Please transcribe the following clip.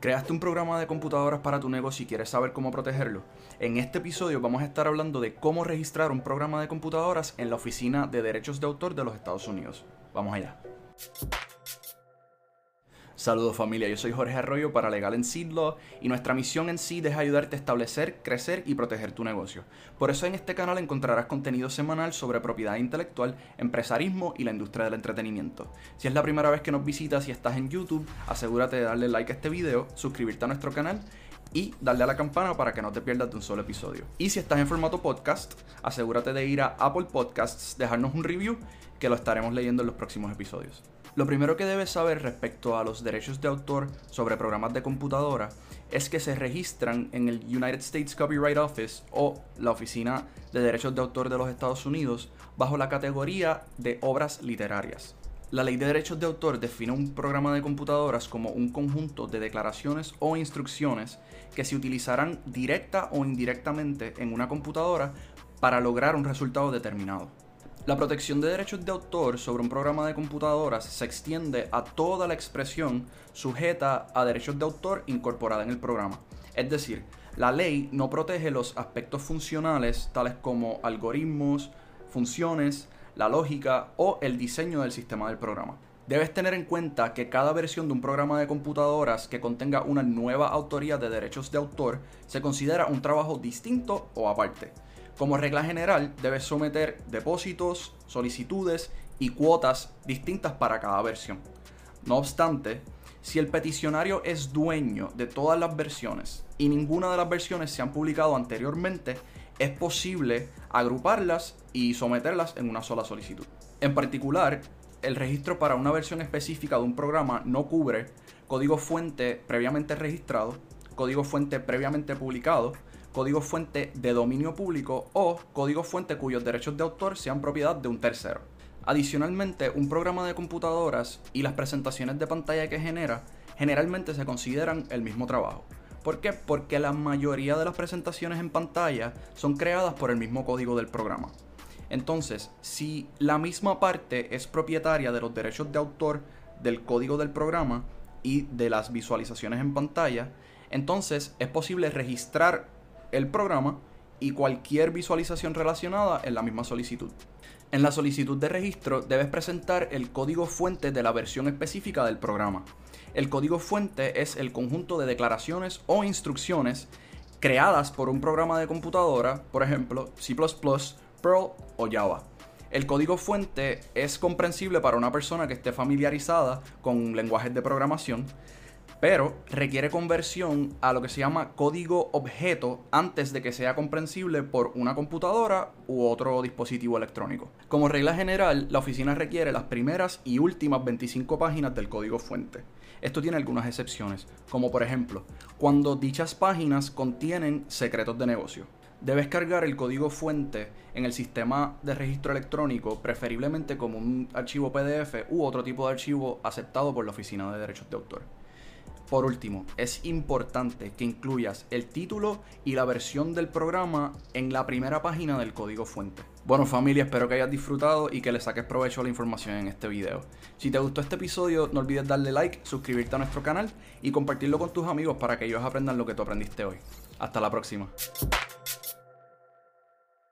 ¿Creaste un programa de computadoras para tu negocio y quieres saber cómo protegerlo? En este episodio vamos a estar hablando de cómo registrar un programa de computadoras en la Oficina de Derechos de Autor de los Estados Unidos. Vamos allá. Saludos familia, yo soy Jorge Arroyo para Legal en Law y nuestra misión en sí es ayudarte a establecer, crecer y proteger tu negocio. Por eso en este canal encontrarás contenido semanal sobre propiedad intelectual, empresarismo y la industria del entretenimiento. Si es la primera vez que nos visitas y estás en YouTube, asegúrate de darle like a este video, suscribirte a nuestro canal y darle a la campana para que no te pierdas de un solo episodio. Y si estás en formato podcast, asegúrate de ir a Apple Podcasts, dejarnos un review que lo estaremos leyendo en los próximos episodios. Lo primero que debes saber respecto a los derechos de autor sobre programas de computadora es que se registran en el United States Copyright Office o la Oficina de Derechos de Autor de los Estados Unidos bajo la categoría de obras literarias. La ley de derechos de autor define un programa de computadoras como un conjunto de declaraciones o instrucciones que se utilizarán directa o indirectamente en una computadora para lograr un resultado determinado. La protección de derechos de autor sobre un programa de computadoras se extiende a toda la expresión sujeta a derechos de autor incorporada en el programa. Es decir, la ley no protege los aspectos funcionales tales como algoritmos, funciones, la lógica o el diseño del sistema del programa. Debes tener en cuenta que cada versión de un programa de computadoras que contenga una nueva autoría de derechos de autor se considera un trabajo distinto o aparte. Como regla general, debes someter depósitos, solicitudes y cuotas distintas para cada versión. No obstante, si el peticionario es dueño de todas las versiones y ninguna de las versiones se han publicado anteriormente, es posible agruparlas y someterlas en una sola solicitud. En particular, el registro para una versión específica de un programa no cubre código fuente previamente registrado, código fuente previamente publicado, código fuente de dominio público o código fuente cuyos derechos de autor sean propiedad de un tercero. Adicionalmente, un programa de computadoras y las presentaciones de pantalla que genera generalmente se consideran el mismo trabajo. ¿Por qué? Porque la mayoría de las presentaciones en pantalla son creadas por el mismo código del programa. Entonces, si la misma parte es propietaria de los derechos de autor del código del programa y de las visualizaciones en pantalla, entonces es posible registrar el programa y cualquier visualización relacionada en la misma solicitud. En la solicitud de registro debes presentar el código fuente de la versión específica del programa. El código fuente es el conjunto de declaraciones o instrucciones creadas por un programa de computadora, por ejemplo, C++, Perl o Java. El código fuente es comprensible para una persona que esté familiarizada con lenguajes de programación pero requiere conversión a lo que se llama código objeto antes de que sea comprensible por una computadora u otro dispositivo electrónico. Como regla general, la oficina requiere las primeras y últimas 25 páginas del código fuente. Esto tiene algunas excepciones, como por ejemplo, cuando dichas páginas contienen secretos de negocio. Debes cargar el código fuente en el sistema de registro electrónico, preferiblemente como un archivo PDF u otro tipo de archivo aceptado por la Oficina de Derechos de Autor. Por último, es importante que incluyas el título y la versión del programa en la primera página del código fuente. Bueno familia, espero que hayas disfrutado y que le saques provecho a la información en este video. Si te gustó este episodio, no olvides darle like, suscribirte a nuestro canal y compartirlo con tus amigos para que ellos aprendan lo que tú aprendiste hoy. Hasta la próxima.